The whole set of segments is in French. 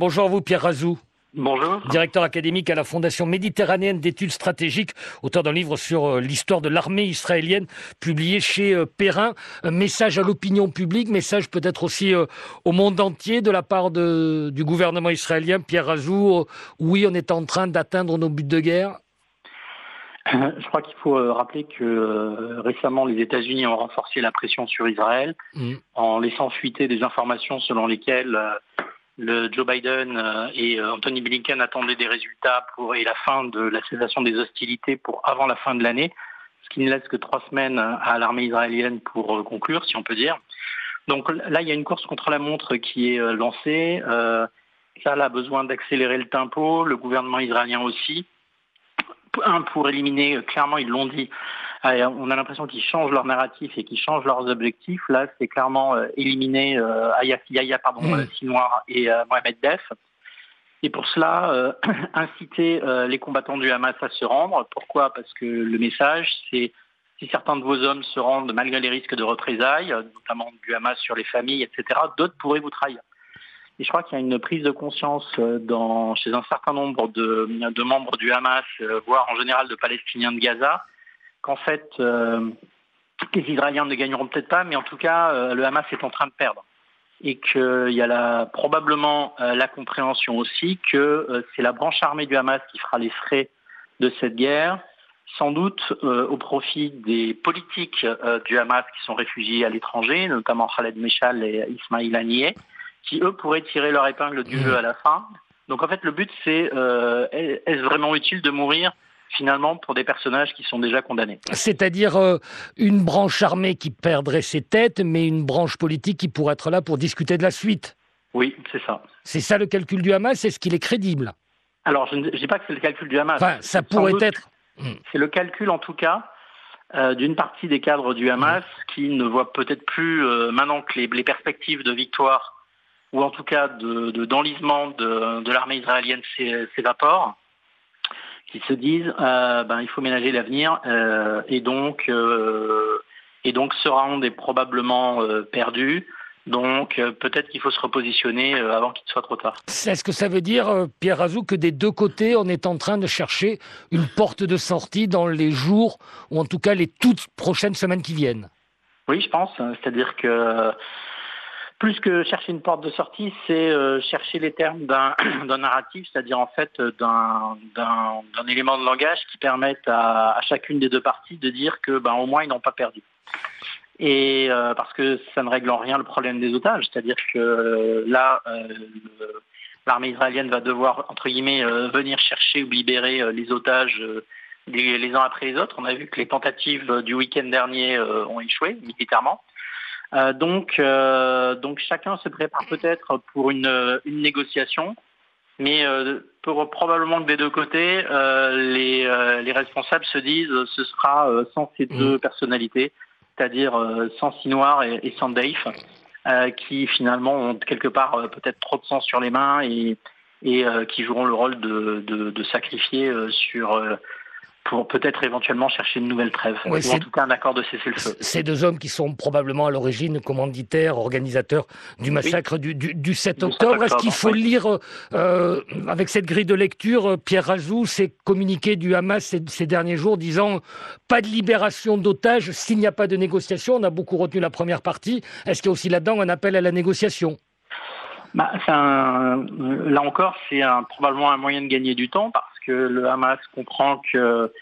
Bonjour à vous, Pierre Razou. Bonjour. Directeur académique à la Fondation méditerranéenne d'études stratégiques, auteur d'un livre sur euh, l'histoire de l'armée israélienne, publié chez euh, Perrin. Un message à l'opinion publique, message peut-être aussi euh, au monde entier de la part de, du gouvernement israélien. Pierre Razou, oui, on est en train d'atteindre nos buts de guerre je crois qu'il faut rappeler que récemment les États-Unis ont renforcé la pression sur Israël mmh. en laissant fuiter des informations selon lesquelles le Joe Biden euh, et euh, Anthony Blinken attendaient des résultats pour et la fin de la cessation des hostilités pour avant la fin de l'année, ce qui ne laisse que trois semaines à l'armée israélienne pour euh, conclure, si on peut dire. Donc là, il y a une course contre la montre qui est lancée. ça a besoin d'accélérer le tempo, le gouvernement israélien aussi. Un, pour éliminer, clairement, ils l'ont dit, on a l'impression qu'ils changent leur narratif et qu'ils changent leurs objectifs. Là, c'est clairement euh, éliminer euh, Yahya pardon, mmh. Sinoir et euh, Mohamed Def. Et pour cela, inciter les combattants du Hamas à se rendre. Pourquoi? Parce que le message, c'est si certains de vos hommes se rendent malgré les risques de représailles, notamment du Hamas sur les familles, etc., d'autres pourraient vous trahir. Et je crois qu'il y a une prise de conscience dans, chez un certain nombre de, de membres du Hamas, voire en général de Palestiniens de Gaza, qu'en fait, euh, les Israéliens ne gagneront peut-être pas, mais en tout cas, euh, le Hamas est en train de perdre. Et qu'il y a probablement euh, la compréhension aussi que c'est la branche armée du Hamas qui fera les frais de cette guerre, sans doute au profit des politiques du Hamas qui sont réfugiés à l'étranger, notamment Khaled Meshal et Ismail Haniyeh, qui eux pourraient tirer leur épingle du jeu à la fin. Donc en fait, le but c'est est-ce vraiment utile de mourir finalement pour des personnages qui sont déjà condamnés. C'est-à-dire euh, une branche armée qui perdrait ses têtes, mais une branche politique qui pourrait être là pour discuter de la suite. Oui, c'est ça. C'est ça le calcul du Hamas, est-ce qu'il est crédible Alors, je ne dis pas que c'est le calcul du Hamas. Enfin, ça pourrait être. C'est le calcul, en tout cas, euh, d'une partie des cadres du Hamas hmm. qui ne voient peut-être plus, euh, maintenant que les, perspectives de victoire, ou en tout cas d'enlisement de, de l'armée israélienne s'évaporent, qui se disent euh, ben, il faut ménager l'avenir euh, et donc euh, et donc ce round est probablement perdu. Donc peut-être qu'il faut se repositionner avant qu'il soit trop tard. Est-ce que ça veut dire, Pierre Razou, que des deux côtés, on est en train de chercher une porte de sortie dans les jours, ou en tout cas les toutes prochaines semaines qui viennent? Oui, je pense. C'est-à-dire que plus que chercher une porte de sortie, c'est euh, chercher les termes d'un narratif, c'est-à-dire en fait d'un élément de langage qui permette à, chacune des deux parties de dire que ben, au moins ils n'ont pas perdu. Et euh, parce que ça ne règle en rien le problème des otages, c'est-à-dire que là, euh, l'armée israélienne va devoir, entre guillemets, venir chercher ou libérer les otages les, les, uns après les autres. On a vu que les tentatives du week-end dernier ont échoué militairement. Euh, donc, euh, donc chacun se prépare peut-être pour une, une négociation, mais euh, pour, probablement que des deux côtés, les, les responsables se disent ce sera sans ces deux mmh. personnalités, c'est-à-dire sans Sinoir et, et sans Dave, qui finalement ont quelque part peut-être trop de sang sur les mains et, et qui joueront le rôle de, de, de sacrifier sur pour peut-être éventuellement chercher une nouvelle trêve, ou en tout cas un accord de cessez-le-feu. Ces deux hommes qui sont probablement à l'origine commanditaires, organisateurs du massacre du, du, 7 octobre. Est-ce qu'il faut lire, euh, avec cette grille de lecture, Pierre Razou, ces communiqués du Hamas ces, ces derniers jours disant pas de libération d'otages s'il n'y a pas de négociation On a beaucoup retenu la première partie. Est-ce qu'il y a aussi là-dedans un appel à la négociation? Bah, là encore, c'est probablement un moyen de gagner du temps parce que le Hamas comprend que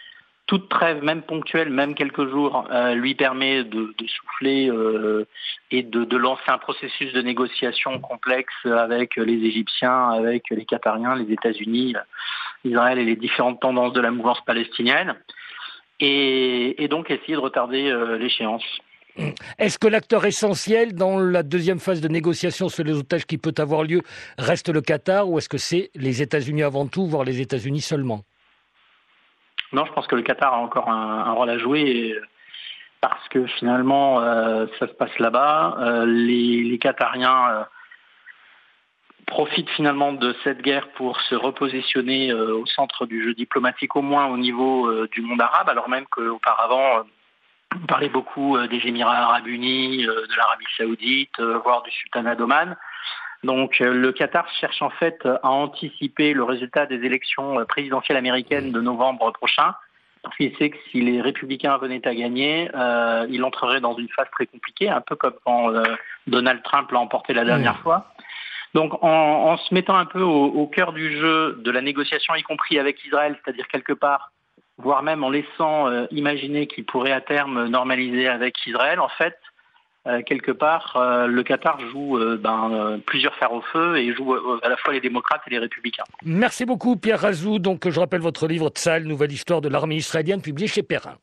toute trêve, même ponctuelle, même quelques jours, euh, lui permet de, souffler euh, et de, lancer un processus de négociation complexe avec les Égyptiens, avec les Qatariens, les États-Unis, Israël et les différentes tendances de la mouvance palestinienne, et, donc essayer de retarder euh, l'échéance. Est-ce que l'acteur essentiel dans la deuxième phase de négociation sur les otages qui peut avoir lieu reste le Qatar ou est-ce que c'est les États-Unis avant tout, voire les États-Unis seulement? Non, je pense que le Qatar a encore un, rôle à jouer parce que finalement, euh, ça se passe là-bas. Euh, les, Qatariens euh, profitent finalement de cette guerre pour se repositionner au centre du jeu diplomatique, au moins au niveau du monde arabe, alors même qu'auparavant, on parlait beaucoup euh, des Émirats arabes unis, euh, de l'Arabie saoudite, euh, voire du sultanat d'Oman. Donc le Qatar cherche en fait à anticiper le résultat des élections présidentielles américaines de novembre prochain, parce qu'il sait que si les républicains venaient à gagner, il entrerait dans une phase très compliquée, un peu comme quand Donald Trump l'a emporté la dernière fois. Donc en, se mettant un peu au, cœur du jeu de la négociation, y compris avec Israël, c'est-à-dire quelque part, voire même en laissant euh, imaginer qu'il pourrait à terme normaliser avec Israël, en fait, euh, quelque part, euh, le Qatar joue ben, plusieurs fers au feu et joue à la fois les démocrates et les républicains. Merci beaucoup Pierre Razou. Donc je rappelle votre livre Tzal, nouvelle histoire de l'armée israélienne, publié chez Perrin.